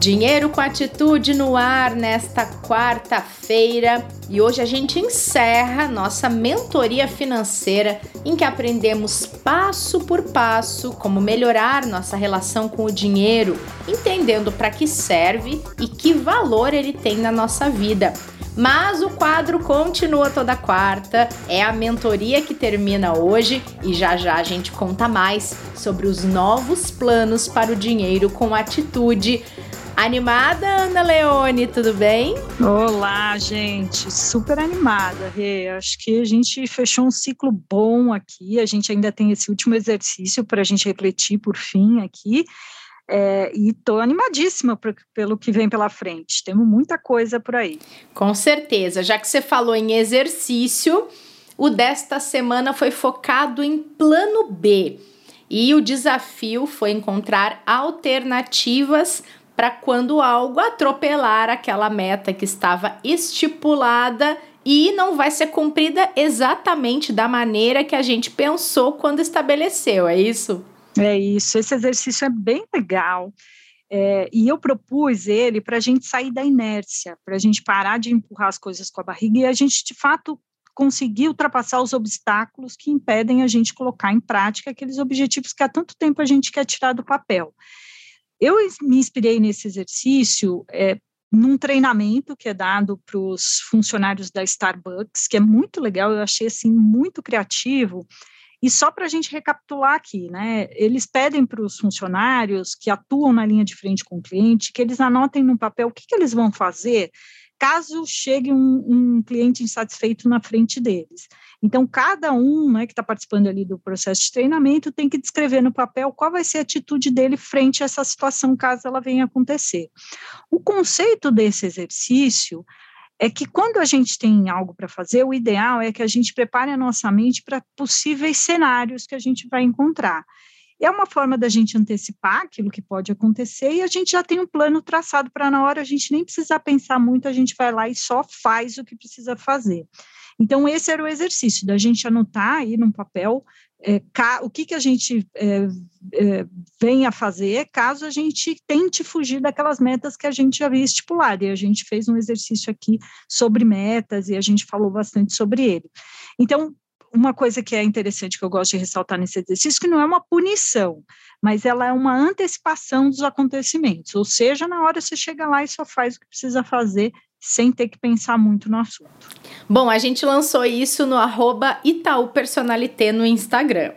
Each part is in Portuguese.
Dinheiro com atitude no ar nesta quarta-feira e hoje a gente encerra nossa mentoria financeira em que aprendemos passo por passo como melhorar nossa relação com o dinheiro, entendendo para que serve e que valor ele tem na nossa vida. Mas o quadro continua toda quarta, é a mentoria que termina hoje e já já a gente conta mais sobre os novos planos para o dinheiro com atitude. Animada, Ana Leone, tudo bem? Olá, gente, super animada, Rê. Acho que a gente fechou um ciclo bom aqui. A gente ainda tem esse último exercício para a gente refletir por fim aqui. É, e estou animadíssima pro, pelo que vem pela frente. Temos muita coisa por aí. Com certeza. Já que você falou em exercício, o desta semana foi focado em plano B. E o desafio foi encontrar alternativas para quando algo atropelar aquela meta que estava estipulada e não vai ser cumprida exatamente da maneira que a gente pensou quando estabeleceu, é isso? É isso, esse exercício é bem legal. É, e eu propus ele para a gente sair da inércia, para a gente parar de empurrar as coisas com a barriga e a gente, de fato, conseguir ultrapassar os obstáculos que impedem a gente colocar em prática aqueles objetivos que há tanto tempo a gente quer tirar do papel. Eu me inspirei nesse exercício é, num treinamento que é dado para os funcionários da Starbucks, que é muito legal, eu achei assim muito criativo. E só para a gente recapitular aqui, né? Eles pedem para os funcionários que atuam na linha de frente com o cliente que eles anotem no papel o que, que eles vão fazer caso chegue um, um cliente insatisfeito na frente deles. Então, cada um né, que está participando ali do processo de treinamento tem que descrever no papel qual vai ser a atitude dele frente a essa situação, caso ela venha acontecer. O conceito desse exercício é que quando a gente tem algo para fazer, o ideal é que a gente prepare a nossa mente para possíveis cenários que a gente vai encontrar. É uma forma da gente antecipar aquilo que pode acontecer e a gente já tem um plano traçado para na hora a gente nem precisar pensar muito, a gente vai lá e só faz o que precisa fazer. Então, esse era o exercício, da gente anotar aí num papel é, ca, o que, que a gente é, é, vem a fazer caso a gente tente fugir daquelas metas que a gente havia estipulado. E a gente fez um exercício aqui sobre metas e a gente falou bastante sobre ele. Então, uma coisa que é interessante que eu gosto de ressaltar nesse exercício, que não é uma punição, mas ela é uma antecipação dos acontecimentos, ou seja, na hora você chega lá e só faz o que precisa fazer sem ter que pensar muito no assunto. Bom, a gente lançou isso no arroba Itaú Personalité no Instagram.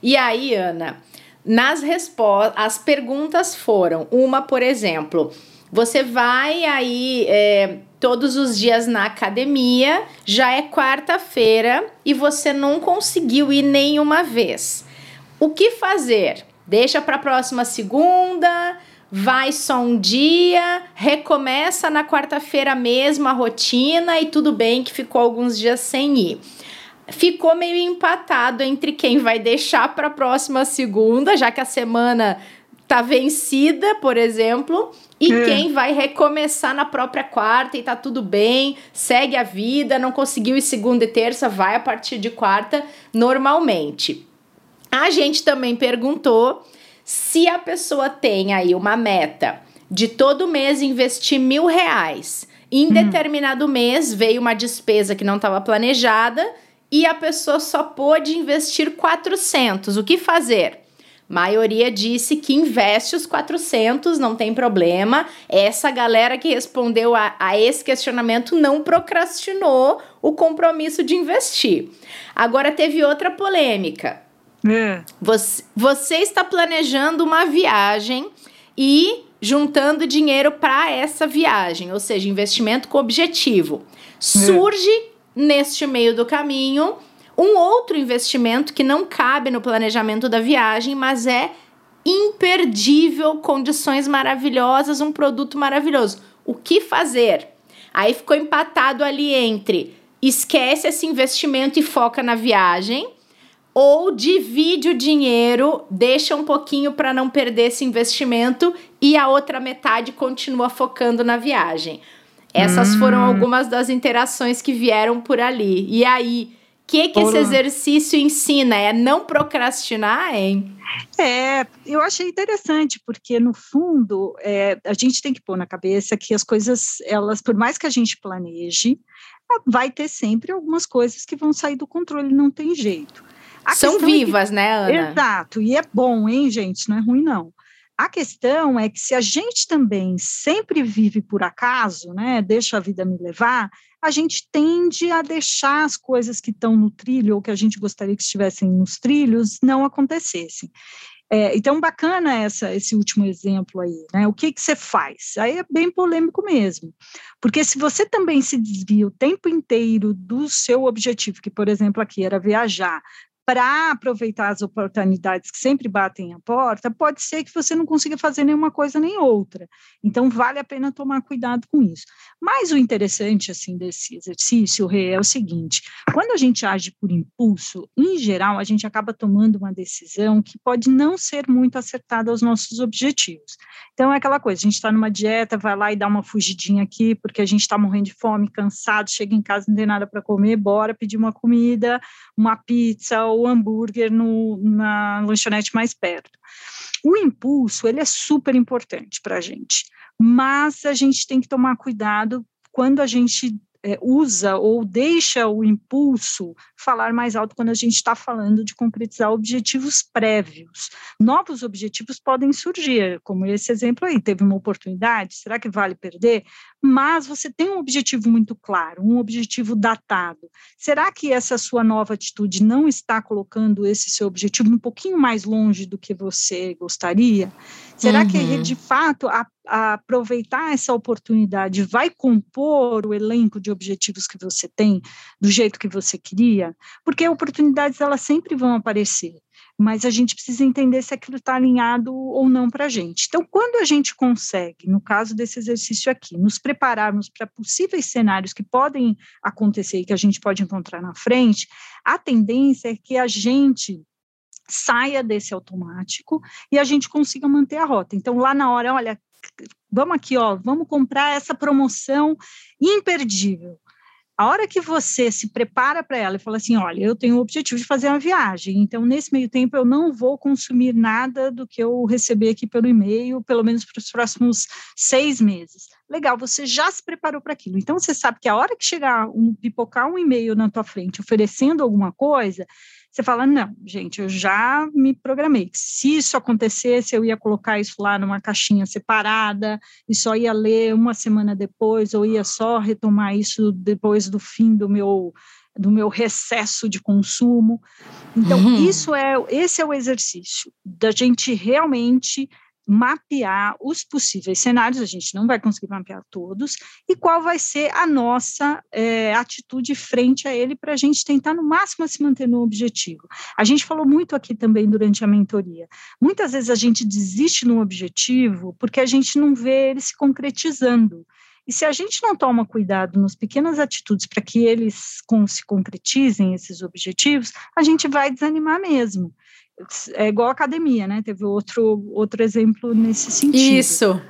E aí, Ana, nas respostas, as perguntas foram, uma, por exemplo, você vai aí é, todos os dias na academia, já é quarta-feira e você não conseguiu ir nenhuma vez. O que fazer? Deixa para a próxima segunda, vai só um dia, recomeça na quarta-feira mesmo a rotina e tudo bem que ficou alguns dias sem ir. Ficou meio empatado entre quem vai deixar para a próxima segunda, já que a semana tá vencida, por exemplo, e é. quem vai recomeçar na própria quarta e tá tudo bem, segue a vida, não conseguiu ir segunda e terça, vai a partir de quarta normalmente. A gente também perguntou se a pessoa tem aí uma meta de todo mês investir mil reais, em hum. determinado mês veio uma despesa que não estava planejada e a pessoa só pôde investir 400. O que fazer? Maioria disse que investe os 400, não tem problema. Essa galera que respondeu a, a, esse questionamento não procrastinou o compromisso de investir. Agora teve outra polêmica. É. Você, você está planejando uma viagem e juntando dinheiro para essa viagem, ou seja, investimento com objetivo. É. Surge é. neste meio do caminho um outro investimento que não cabe no planejamento da viagem, mas é imperdível, condições maravilhosas, um produto maravilhoso. O que fazer? Aí ficou empatado ali entre esquece esse investimento e foca na viagem ou divide o dinheiro, deixa um pouquinho para não perder esse investimento e a outra metade continua focando na viagem. Essas hum. foram algumas das interações que vieram por ali. E aí, que, que esse exercício ensina? É não procrastinar, hein? É, eu achei interessante, porque no fundo é, a gente tem que pôr na cabeça que as coisas, elas, por mais que a gente planeje, vai ter sempre algumas coisas que vão sair do controle, não tem jeito. A São vivas, é que, né, Ana? Exato, e é bom, hein, gente? Não é ruim, não. A questão é que se a gente também sempre vive por acaso, né, deixa a vida me levar, a gente tende a deixar as coisas que estão no trilho ou que a gente gostaria que estivessem nos trilhos não acontecessem. É, então, bacana essa, esse último exemplo aí, né? O que, que você faz? Aí é bem polêmico mesmo, porque se você também se desvia o tempo inteiro do seu objetivo, que, por exemplo, aqui era viajar, para aproveitar as oportunidades que sempre batem à porta, pode ser que você não consiga fazer nenhuma coisa nem outra. Então, vale a pena tomar cuidado com isso. Mas o interessante, assim, desse exercício, Rê, é o seguinte, quando a gente age por impulso, em geral, a gente acaba tomando uma decisão que pode não ser muito acertada aos nossos objetivos. Então, é aquela coisa, a gente está numa dieta, vai lá e dá uma fugidinha aqui, porque a gente está morrendo de fome, cansado, chega em casa, não tem nada para comer, bora pedir uma comida, uma pizza o hambúrguer no, na lanchonete mais perto. O impulso, ele é super importante para a gente, mas a gente tem que tomar cuidado quando a gente é, usa ou deixa o impulso falar mais alto quando a gente está falando de concretizar objetivos prévios. Novos objetivos podem surgir, como esse exemplo aí, teve uma oportunidade, será que vale perder? Mas você tem um objetivo muito claro, um objetivo datado. Será que essa sua nova atitude não está colocando esse seu objetivo um pouquinho mais longe do que você gostaria? Será uhum. que, de fato, a, a aproveitar essa oportunidade vai compor o elenco de objetivos que você tem do jeito que você queria? Porque oportunidades, elas sempre vão aparecer mas a gente precisa entender se aquilo está alinhado ou não para a gente. Então, quando a gente consegue, no caso desse exercício aqui, nos prepararmos para possíveis cenários que podem acontecer e que a gente pode encontrar na frente, a tendência é que a gente saia desse automático e a gente consiga manter a rota. Então, lá na hora, olha, vamos aqui, ó, vamos comprar essa promoção imperdível. A hora que você se prepara para ela e fala assim, olha, eu tenho o objetivo de fazer uma viagem, então nesse meio tempo eu não vou consumir nada do que eu receber aqui pelo e-mail, pelo menos para os próximos seis meses. Legal, você já se preparou para aquilo. Então você sabe que a hora que chegar um pipocar um e-mail na tua frente oferecendo alguma coisa, você fala, não, gente, eu já me programei. Se isso acontecesse, eu ia colocar isso lá numa caixinha separada e só ia ler uma semana depois, ou ia só retomar isso depois do fim do meu do meu recesso de consumo. Então, uhum. isso é esse é o exercício da gente realmente mapear os possíveis cenários, a gente não vai conseguir mapear todos, e qual vai ser a nossa é, atitude frente a ele para a gente tentar no máximo se manter no objetivo. A gente falou muito aqui também durante a mentoria. Muitas vezes a gente desiste no objetivo porque a gente não vê ele se concretizando. E se a gente não toma cuidado nas pequenas atitudes para que eles se concretizem, esses objetivos, a gente vai desanimar mesmo é igual academia, né? Teve outro, outro exemplo nesse sentido. Isso.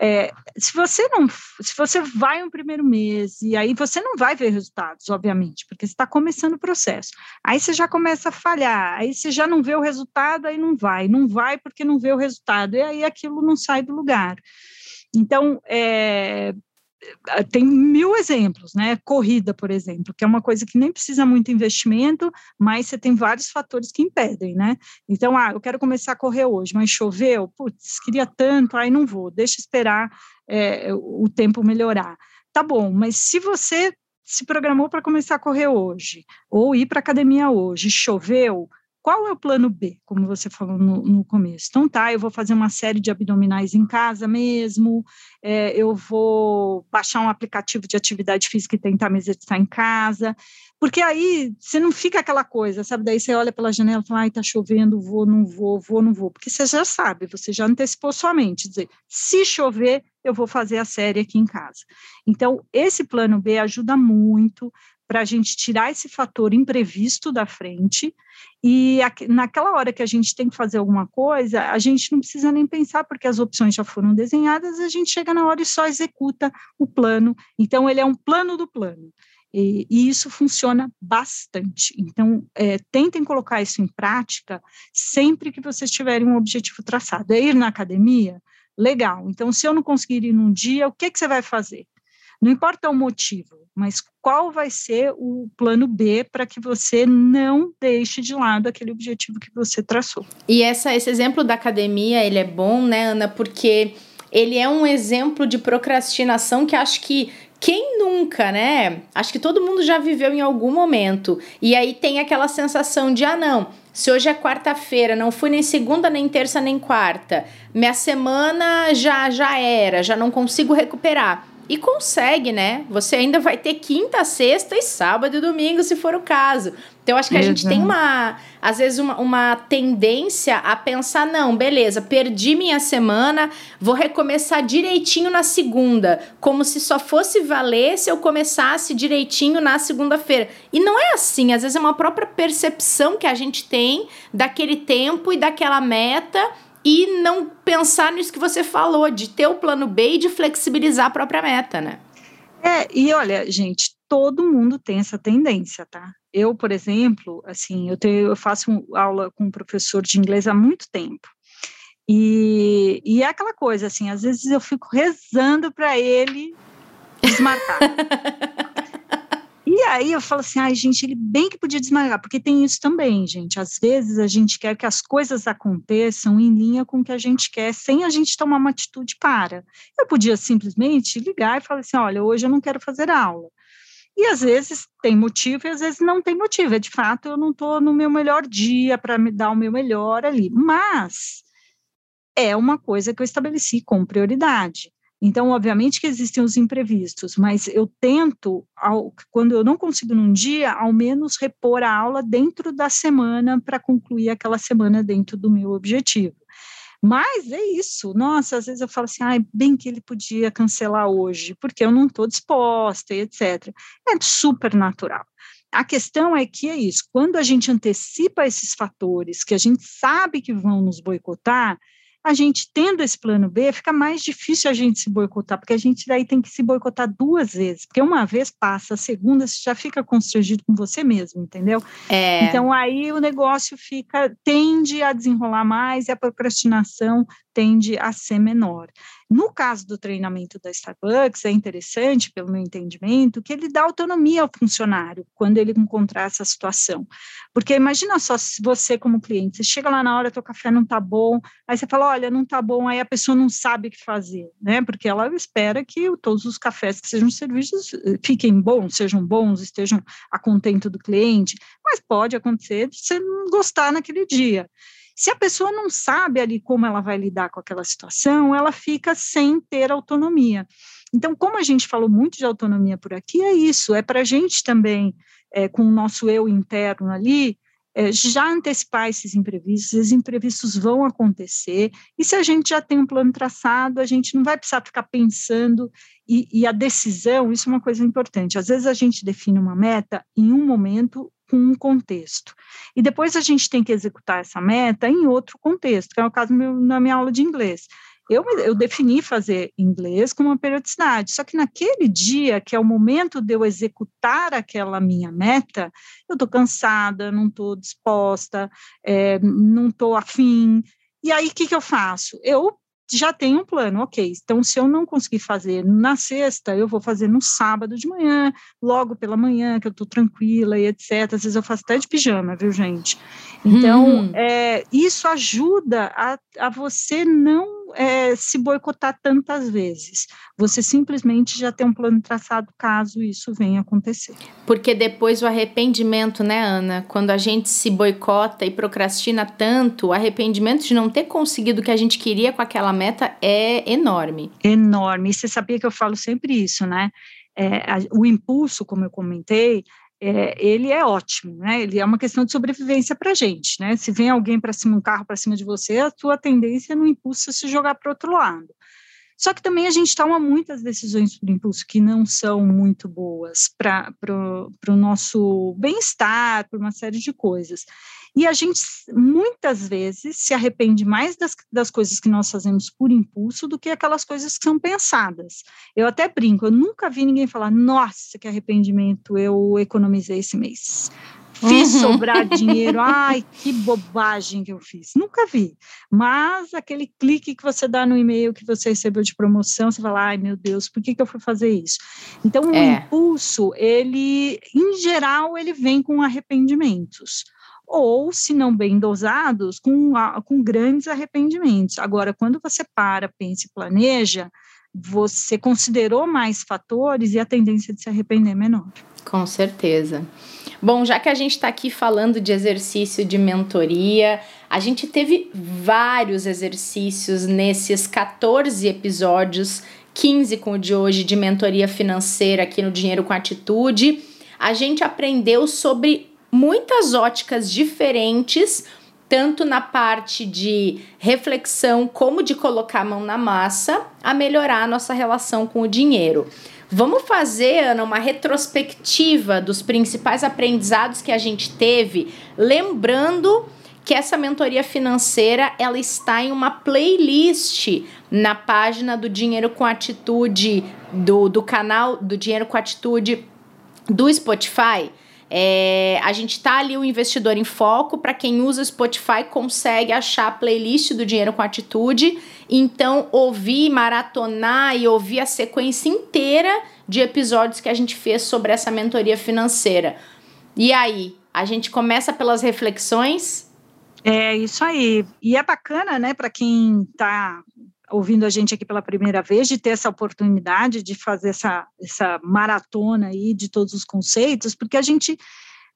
É, se você não, se você vai um primeiro mês e aí você não vai ver resultados, obviamente, porque você está começando o processo. Aí você já começa a falhar, aí você já não vê o resultado, aí não vai, não vai porque não vê o resultado, e aí aquilo não sai do lugar. Então, é, tem mil exemplos, né? Corrida, por exemplo, que é uma coisa que nem precisa muito investimento, mas você tem vários fatores que impedem, né? Então, ah, eu quero começar a correr hoje, mas choveu, putz, queria tanto, aí não vou, deixa esperar é, o tempo melhorar. Tá bom, mas se você se programou para começar a correr hoje, ou ir para academia hoje, choveu, qual é o plano B, como você falou no, no, começo? Então, tá, eu vou fazer uma série de abdominais em casa mesmo, é, eu vou baixar um aplicativo de atividade física e tentar me exercitar em casa, porque aí você não fica aquela coisa, sabe? Daí você olha pela janela e fala, ai, tá chovendo, vou, não vou, vou, não vou, porque você já sabe, você já antecipou sua mente, dizer, se chover, eu vou fazer a série aqui em casa. Então, esse plano B ajuda muito para a gente tirar esse fator imprevisto da frente e naquela hora que a gente tem que fazer alguma coisa, a gente não precisa nem pensar, porque as opções já foram desenhadas, a gente chega na hora e só executa o plano. Então, ele é um plano do plano. E, e isso funciona bastante. Então, é, tentem colocar isso em prática sempre que vocês tiverem um objetivo traçado. É ir na academia? Legal. Então, se eu não conseguir ir num dia, o que, que você vai fazer? Não importa o motivo, mas qual vai ser o plano B para que você não deixe de lado aquele objetivo que você traçou. E essa, esse exemplo da academia, ele é bom, né, Ana, porque ele é um exemplo de procrastinação que acho que quem nunca, né? Acho que todo mundo já viveu em algum momento. E aí tem aquela sensação de, ah, não, se hoje é quarta-feira, não fui nem segunda, nem terça, nem quarta, minha semana já já era, já não consigo recuperar. E consegue, né? Você ainda vai ter quinta, sexta e sábado e domingo, se for o caso. Então, acho que a gente tem uma, às vezes, uma, uma tendência a pensar: não, beleza, perdi minha semana, vou recomeçar direitinho na segunda. Como se só fosse valer se eu começasse direitinho na segunda-feira. E não é assim, às vezes é uma própria percepção que a gente tem daquele tempo e daquela meta e não pensar nisso que você falou, de ter o plano B e de flexibilizar a própria meta, né? É, e olha, gente, todo mundo tem essa tendência, tá? Eu, por exemplo, assim, eu, tenho, eu faço aula com um professor de inglês há muito tempo. E, e é aquela coisa, assim, às vezes eu fico rezando para ele desmarcar. E aí eu falo assim, ai, gente, ele bem que podia desmaiar, porque tem isso também, gente. Às vezes a gente quer que as coisas aconteçam em linha com o que a gente quer, sem a gente tomar uma atitude para. Eu podia simplesmente ligar e falar assim: olha, hoje eu não quero fazer aula. E às vezes tem motivo e às vezes não tem motivo. É de fato, eu não estou no meu melhor dia para me dar o meu melhor ali. Mas é uma coisa que eu estabeleci com prioridade. Então, obviamente que existem os imprevistos, mas eu tento, ao, quando eu não consigo num dia, ao menos repor a aula dentro da semana para concluir aquela semana dentro do meu objetivo. Mas é isso, nossa, às vezes eu falo assim, ah, bem que ele podia cancelar hoje, porque eu não estou disposta, e etc. É super natural. A questão é que é isso, quando a gente antecipa esses fatores que a gente sabe que vão nos boicotar, a gente tendo esse plano B, fica mais difícil a gente se boicotar, porque a gente daí tem que se boicotar duas vezes, porque uma vez passa, a segunda você já fica constrangido com você mesmo, entendeu? É. Então aí o negócio fica, tende a desenrolar mais e a procrastinação tende a ser menor. No caso do treinamento da Starbucks, é interessante, pelo meu entendimento, que ele dá autonomia ao funcionário quando ele encontrar essa situação. Porque imagina só se você, como cliente, você chega lá na hora, teu café não está bom, aí você fala, olha, não está bom, aí a pessoa não sabe o que fazer, né? Porque ela espera que todos os cafés que sejam servidos eh, fiquem bons, sejam bons, estejam a contento do cliente, mas pode acontecer de você não gostar naquele dia. Se a pessoa não sabe ali como ela vai lidar com aquela situação, ela fica sem ter autonomia. Então, como a gente falou muito de autonomia por aqui, é isso, é para a gente também, é, com o nosso eu interno ali, é, já antecipar esses imprevistos, esses imprevistos vão acontecer, e se a gente já tem um plano traçado, a gente não vai precisar ficar pensando, e, e a decisão, isso é uma coisa importante, às vezes a gente define uma meta em um momento com um contexto. E depois a gente tem que executar essa meta em outro contexto, que é o caso meu, na minha aula de inglês. Eu, eu defini fazer inglês com uma periodicidade, só que naquele dia, que é o momento de eu executar aquela minha meta, eu estou cansada, não estou disposta, é, não estou afim. E aí, o que, que eu faço? Eu já tem um plano, ok. Então, se eu não conseguir fazer na sexta, eu vou fazer no sábado de manhã, logo pela manhã, que eu estou tranquila e etc. Às vezes eu faço até de pijama, viu, gente? Então, hum. é, isso ajuda a, a você não é, se boicotar tantas vezes. Você simplesmente já tem um plano traçado caso isso venha acontecer. Porque depois o arrependimento, né, Ana? Quando a gente se boicota e procrastina tanto, o arrependimento de não ter conseguido o que a gente queria com aquela meta é enorme. Enorme. E você sabia que eu falo sempre isso, né? É, o impulso, como eu comentei, é, ele é ótimo, né? Ele é uma questão de sobrevivência para a gente, né? Se vem alguém para cima, um carro para cima de você, a sua tendência no impulso é se jogar para outro lado. Só que também a gente toma muitas decisões por impulso que não são muito boas para o nosso bem-estar, por uma série de coisas. E a gente, muitas vezes, se arrepende mais das, das coisas que nós fazemos por impulso do que aquelas coisas que são pensadas. Eu até brinco, eu nunca vi ninguém falar, nossa, que arrependimento, eu economizei esse mês. Fiz uhum. sobrar dinheiro, ai, que bobagem que eu fiz. Nunca vi. Mas aquele clique que você dá no e-mail que você recebeu de promoção, você fala, ai, meu Deus, por que, que eu fui fazer isso? Então, o é. impulso, ele, em geral, ele vem com arrependimentos ou, se não bem dosados, com, com grandes arrependimentos. Agora, quando você para, pensa e planeja, você considerou mais fatores e a tendência de se arrepender é menor. Com certeza. Bom, já que a gente está aqui falando de exercício de mentoria, a gente teve vários exercícios nesses 14 episódios, 15 com o de hoje, de mentoria financeira aqui no Dinheiro com Atitude. A gente aprendeu sobre muitas óticas diferentes, tanto na parte de reflexão como de colocar a mão na massa, a melhorar a nossa relação com o dinheiro. Vamos fazer, Ana, uma retrospectiva dos principais aprendizados que a gente teve, lembrando que essa mentoria financeira ela está em uma playlist na página do Dinheiro com Atitude do, do canal do Dinheiro com Atitude do Spotify. É, a gente tá ali o investidor em foco. Para quem usa Spotify, consegue achar a playlist do Dinheiro com Atitude. Então, ouvir, maratonar e ouvir a sequência inteira de episódios que a gente fez sobre essa mentoria financeira. E aí, a gente começa pelas reflexões. É isso aí. E é bacana, né, para quem está ouvindo a gente aqui pela primeira vez, de ter essa oportunidade de fazer essa, essa maratona aí de todos os conceitos, porque a gente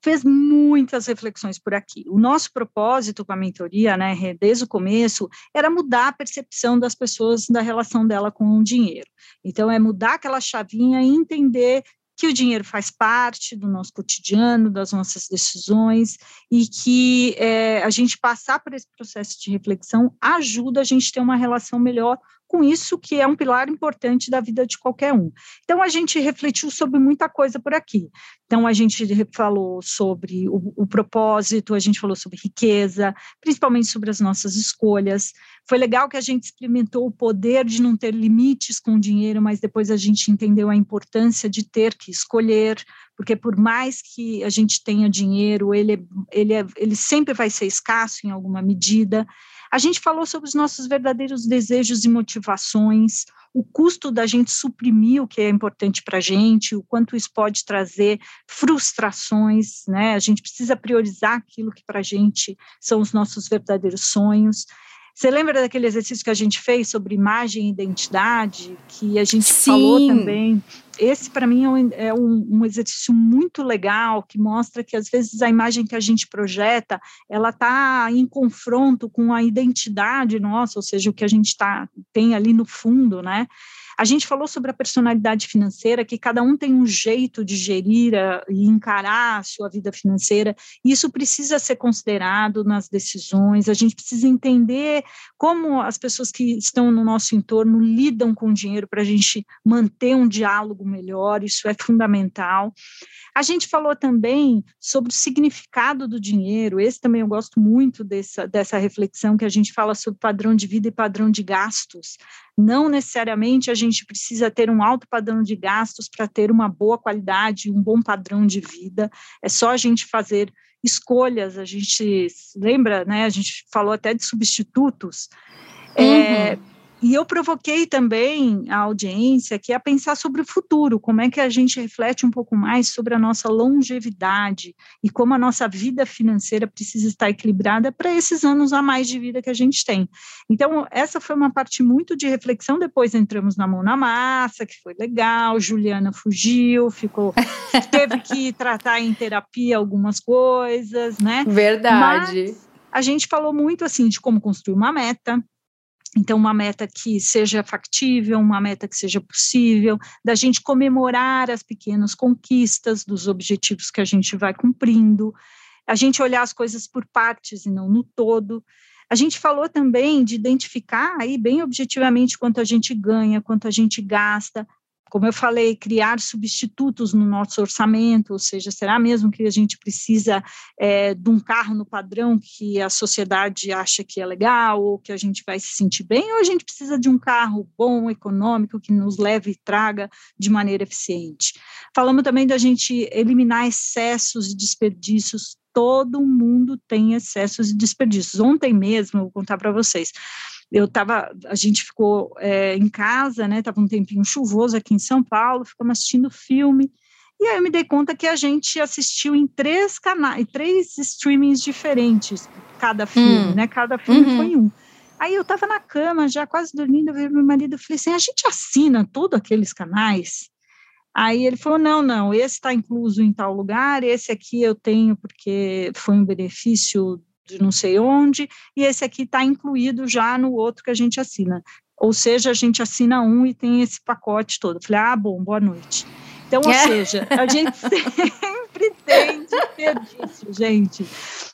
fez muitas reflexões por aqui. O nosso propósito com a mentoria, né, desde o começo, era mudar a percepção das pessoas da relação dela com o dinheiro. Então, é mudar aquela chavinha e entender que o dinheiro faz parte do nosso cotidiano, das nossas decisões, e que é, a gente passar por esse processo de reflexão ajuda a gente ter uma relação melhor com isso que é um pilar importante da vida de qualquer um. Então, a gente refletiu sobre muita coisa por aqui. Então, a gente falou sobre o, o propósito, a gente falou sobre riqueza, principalmente sobre as nossas escolhas. Foi legal que a gente experimentou o poder de não ter limites com o dinheiro, mas depois a gente entendeu a importância de ter que escolher, porque por mais que a gente tenha dinheiro, ele, ele, é, ele sempre vai ser escasso em alguma medida. A gente falou sobre os nossos verdadeiros desejos e motivações, o custo da gente suprimir o que é importante para a gente, o quanto isso pode trazer frustrações, né? A gente precisa priorizar aquilo que para a gente são os nossos verdadeiros sonhos. Você lembra daquele exercício que a gente fez sobre imagem e identidade, que a gente Sim. falou também? Esse, para mim, é, um, é um, um, exercício muito legal, que mostra que, às vezes, a imagem que a gente projeta, ela está em confronto com a identidade nossa, ou seja, o que a gente tá, tem ali no fundo, né? A gente falou sobre a personalidade financeira, que cada um tem um jeito de gerir a, e encarar a sua vida financeira, isso precisa ser considerado nas decisões, a gente precisa entender como as pessoas que estão no nosso entorno lidam com o dinheiro para a gente manter um diálogo melhor, isso é fundamental. A gente falou também sobre o significado do dinheiro, esse também eu gosto muito dessa, dessa reflexão que a gente fala sobre padrão de vida e padrão de gastos. Não necessariamente a gente precisa ter um alto padrão de gastos para ter uma boa qualidade, um bom padrão de vida. É só a gente fazer escolhas. A gente lembra, né? A gente falou até de substitutos. É, uhum. É, e eu provoquei também a audiência que a pensar sobre o futuro, como é que a gente reflete um pouco mais sobre a nossa longevidade e como a nossa vida financeira precisa estar equilibrada para esses anos a mais de vida que a gente tem. Então, essa foi uma parte muito de reflexão. Depois entramos na mão na massa, que foi legal. Juliana fugiu, ficou, teve que tratar em terapia algumas coisas, né? Verdade. Mas a gente falou muito assim de como construir uma meta, então, uma meta que seja factível, uma meta que seja possível, da gente comemorar as pequenas conquistas dos objetivos que a gente vai cumprindo, a gente olhar as coisas por partes e não no todo. A gente falou também de identificar aí bem objetivamente quanto a gente ganha, quanto a gente gasta, como eu falei, criar substitutos no nosso orçamento, ou seja, será mesmo que a gente precisa é, de um carro no padrão que a sociedade acha que é legal, ou que a gente vai se sentir bem, ou a gente precisa de um carro bom, econômico, que nos leve e traga de maneira eficiente. Falamos também da gente eliminar excessos e desperdícios todo mundo tem excessos e desperdícios. Ontem mesmo, eu vou contar para vocês, eu estava, a gente ficou é, em casa, né? Tava um tempinho chuvoso aqui em São Paulo, ficamos assistindo filme. E aí eu me dei conta que a gente assistiu em três canais, três streamings diferentes, cada filme, hum. né? Cada filme uhum. foi um. Aí eu estava na cama, já quase dormindo, eu vi meu marido, eu falei assim, a gente assina todos aqueles canais? Aí ele falou, não, não, esse está incluso em tal lugar, esse aqui eu tenho porque foi um benefício de não sei onde, e esse aqui está incluído já no outro que a gente assina. Ou seja, a gente assina um e tem esse pacote todo. Eu falei, ah, bom, boa noite. Então, ou é. seja, a gente sempre tem desperdício, gente.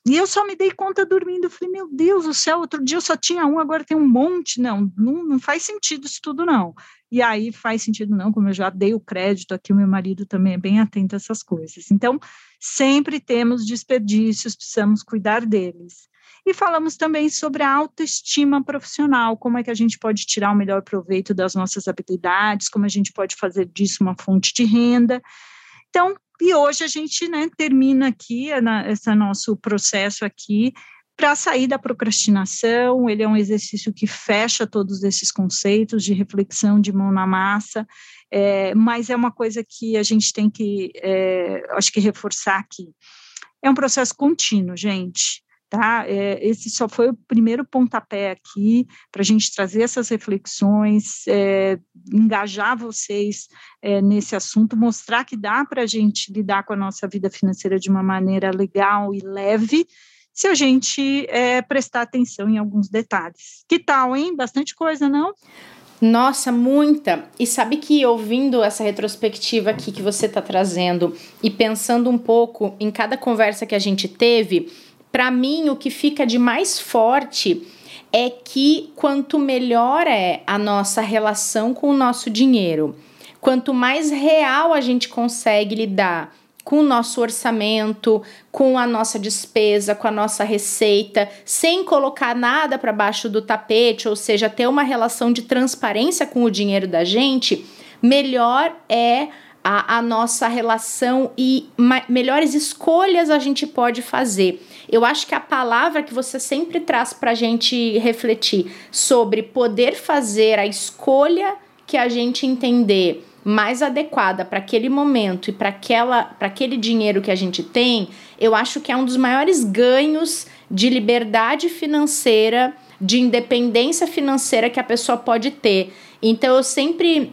E eu só me dei conta dormindo. Eu falei, meu Deus do céu, outro dia eu só tinha um, agora tem um monte. Não, não, não faz sentido isso tudo, não. E aí faz sentido, não, como eu já dei o crédito aqui, o meu marido também é bem atento a essas coisas. Então, sempre temos desperdícios, precisamos cuidar deles. E falamos também sobre a autoestima profissional, como é que a gente pode tirar o melhor proveito das nossas habilidades, como a gente pode fazer disso uma fonte de renda. Então, e hoje a gente né, termina aqui esse nosso processo aqui para sair da procrastinação. Ele é um exercício que fecha todos esses conceitos de reflexão de mão na massa, é, mas é uma coisa que a gente tem que, é, acho que reforçar aqui. É um processo contínuo, gente tá? É, esse só foi o primeiro pontapé aqui para a gente trazer essas reflexões, é, engajar vocês é, nesse assunto, mostrar que dá para a gente lidar com a nossa vida financeira de uma maneira legal e leve, se a gente é, prestar atenção em alguns detalhes. Que tal, hein? Bastante coisa, não? Nossa, muita! E sabe que ouvindo essa retrospectiva aqui que você está trazendo e pensando um pouco em cada conversa que a gente teve, para mim, o que fica de mais forte é que quanto melhor é a nossa relação com o nosso dinheiro, quanto mais real a gente consegue lidar com o nosso orçamento, com a nossa despesa, com a nossa receita, sem colocar nada para baixo do tapete, ou seja, ter uma relação de transparência com o dinheiro da gente, melhor é a, a nossa relação e melhores escolhas a gente pode fazer. Eu acho que a palavra que você sempre traz para a gente refletir sobre poder fazer a escolha que a gente entender mais adequada para aquele momento e para aquela para aquele dinheiro que a gente tem, eu acho que é um dos maiores ganhos de liberdade financeira, de independência financeira que a pessoa pode ter. Então eu sempre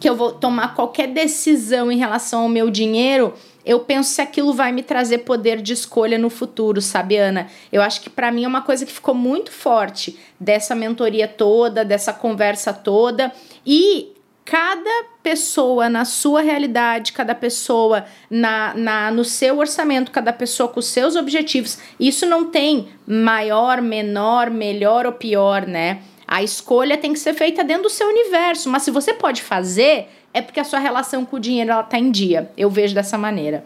que eu vou tomar qualquer decisão em relação ao meu dinheiro, eu penso se aquilo vai me trazer poder de escolha no futuro, sabe, Ana? Eu acho que para mim é uma coisa que ficou muito forte dessa mentoria toda, dessa conversa toda e cada pessoa na sua realidade, cada pessoa na, na no seu orçamento, cada pessoa com seus objetivos. Isso não tem maior, menor, melhor ou pior, né? A escolha tem que ser feita dentro do seu universo, mas se você pode fazer, é porque a sua relação com o dinheiro ela tá em dia. Eu vejo dessa maneira.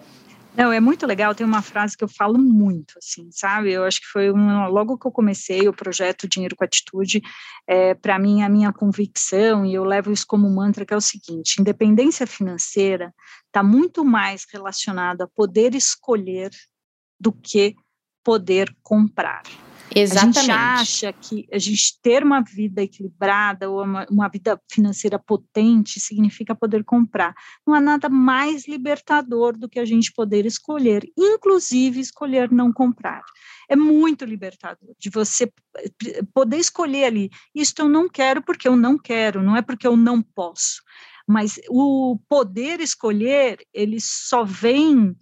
Não, é muito legal. Tem uma frase que eu falo muito, assim, sabe? Eu acho que foi uma, logo que eu comecei o projeto Dinheiro com Atitude, é, para mim, a minha convicção, e eu levo isso como mantra, que é o seguinte: independência financeira está muito mais relacionada a poder escolher do que poder comprar. Exatamente. A gente acha que a gente ter uma vida equilibrada ou uma, uma vida financeira potente significa poder comprar. Não há nada mais libertador do que a gente poder escolher, inclusive escolher não comprar. É muito libertador de você poder escolher ali. Isto eu não quero porque eu não quero, não é porque eu não posso. Mas o poder escolher, ele só vem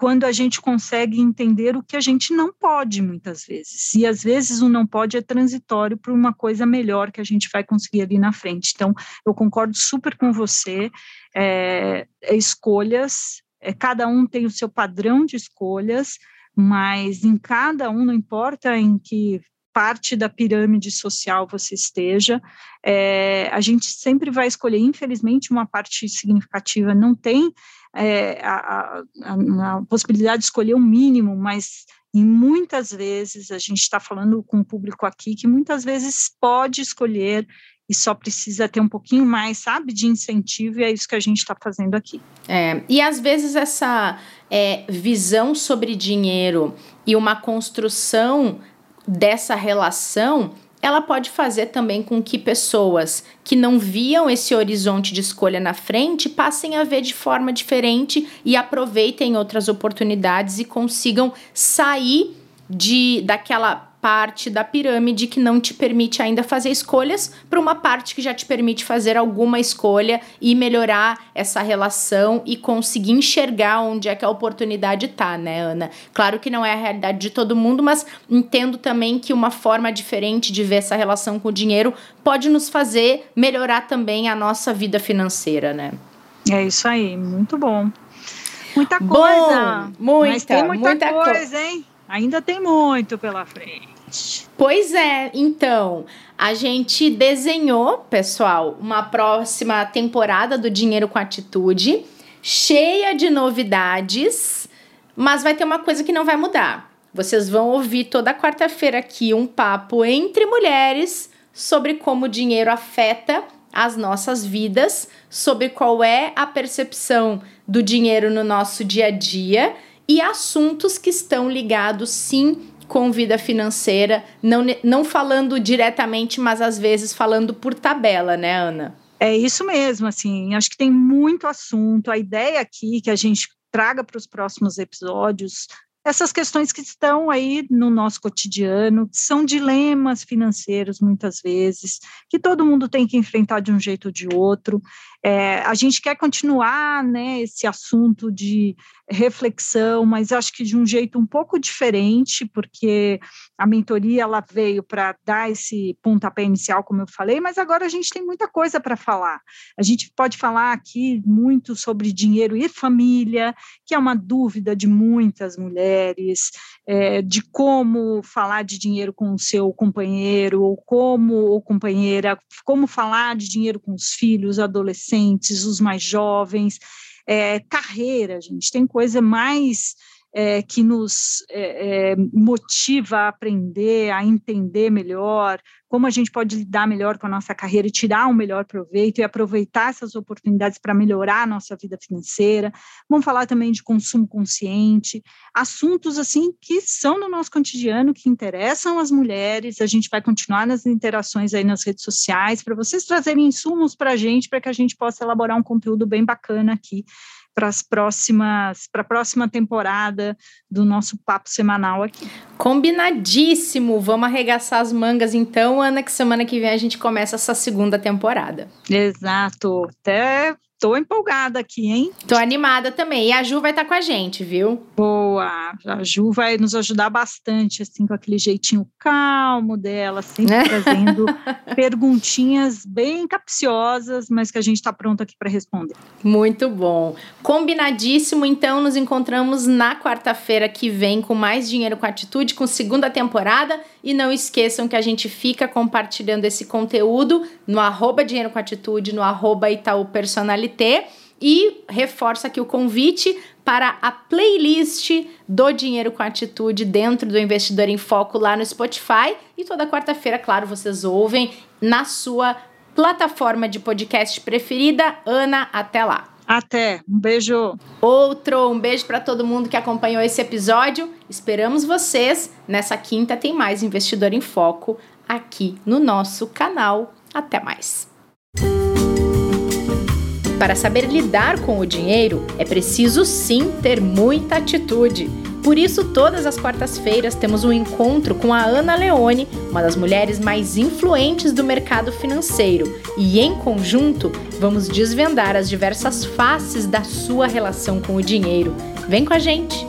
quando a gente consegue entender o que a gente não pode muitas vezes. E às vezes o não pode é transitório para uma coisa melhor que a gente vai conseguir ali na frente. Então, eu concordo super com você. É, é escolhas, é, cada um tem o seu padrão de escolhas, mas em cada um, não importa em que parte da pirâmide social você esteja. É, a gente sempre vai escolher, infelizmente, uma parte significativa não tem é, a, a, a, possibilidade de escolher um mínimo, mas e muitas vezes a gente está falando com o público aqui que muitas vezes pode escolher e só precisa ter um pouquinho mais, sabe, de incentivo, e é isso que a gente está fazendo aqui. É, e às vezes essa é, visão sobre dinheiro e uma construção dessa relação ela pode fazer também com que pessoas que não viam esse horizonte de escolha na frente passem a ver de forma diferente e aproveitem outras oportunidades e consigam sair de daquela parte da pirâmide que não te permite ainda fazer escolhas para uma parte que já te permite fazer alguma escolha e melhorar essa relação e conseguir enxergar onde é que a oportunidade tá, né, Ana? Claro que não é a realidade de todo mundo, mas entendo também que uma forma diferente de ver essa relação com o dinheiro pode nos fazer melhorar também a nossa vida financeira, né? É isso aí, muito bom. Muita coisa. Bom, muita, muita, muita coisa, co hein? Ainda tem muito pela frente. Pois é, então, a gente desenhou, pessoal, uma próxima temporada do Dinheiro com Atitude, cheia de novidades, mas vai ter uma coisa que não vai mudar. Vocês vão ouvir toda quarta-feira aqui um papo entre mulheres sobre como o dinheiro afeta as nossas vidas, sobre qual é a percepção do dinheiro no nosso dia a dia e assuntos que estão ligados sim com vida financeira, não, não falando diretamente, mas às vezes falando por tabela, né, Ana? É isso mesmo, assim, acho que tem muito assunto. A ideia aqui que a gente traga para os próximos episódios essas questões que estão aí no nosso cotidiano, que são dilemas financeiros muitas vezes, que todo mundo tem que enfrentar de um jeito ou de outro. É, a gente quer continuar né, esse assunto de reflexão, mas acho que de um jeito um pouco diferente, porque a mentoria ela veio para dar esse pontapé inicial, como eu falei, mas agora a gente tem muita coisa para falar. A gente pode falar aqui muito sobre dinheiro e família, que é uma dúvida de muitas mulheres, é, de como falar de dinheiro com o seu companheiro, ou como, ou companheira, como falar de dinheiro com os filhos, adolescentes, os mais jovens é, carreira, gente, tem coisa mais é, que nos é, é, motiva a aprender, a entender melhor, como a gente pode lidar melhor com a nossa carreira e tirar um melhor proveito e aproveitar essas oportunidades para melhorar a nossa vida financeira. Vamos falar também de consumo consciente, assuntos assim que são no nosso cotidiano, que interessam as mulheres. A gente vai continuar nas interações aí nas redes sociais para vocês trazerem insumos para a gente, para que a gente possa elaborar um conteúdo bem bacana aqui para as próximas, para a próxima temporada do nosso papo semanal aqui. Combinadíssimo! Vamos arregaçar as mangas então, Ana, que semana que vem a gente começa essa segunda temporada. Exato. Até Tô empolgada aqui, hein? Tô animada também. E a Ju vai estar tá com a gente, viu? Boa. A Ju vai nos ajudar bastante, assim, com aquele jeitinho calmo dela, sempre trazendo perguntinhas bem capciosas, mas que a gente está pronto aqui para responder. Muito bom. Combinadíssimo. Então, nos encontramos na quarta-feira que vem com mais Dinheiro com Atitude, com segunda temporada. E não esqueçam que a gente fica compartilhando esse conteúdo no arroba Dinheiro com Atitude, no arroba Itaú Personalidade e reforça aqui o convite para a playlist do Dinheiro com Atitude dentro do Investidor em Foco lá no Spotify. E toda quarta-feira, claro, vocês ouvem na sua plataforma de podcast preferida. Ana, até lá. Até, um beijo. Outro, um beijo para todo mundo que acompanhou esse episódio. Esperamos vocês. Nessa quinta tem mais Investidor em Foco aqui no nosso canal. Até mais. Para saber lidar com o dinheiro, é preciso sim ter muita atitude. Por isso, todas as quartas-feiras temos um encontro com a Ana Leone, uma das mulheres mais influentes do mercado financeiro, e em conjunto vamos desvendar as diversas faces da sua relação com o dinheiro. Vem com a gente!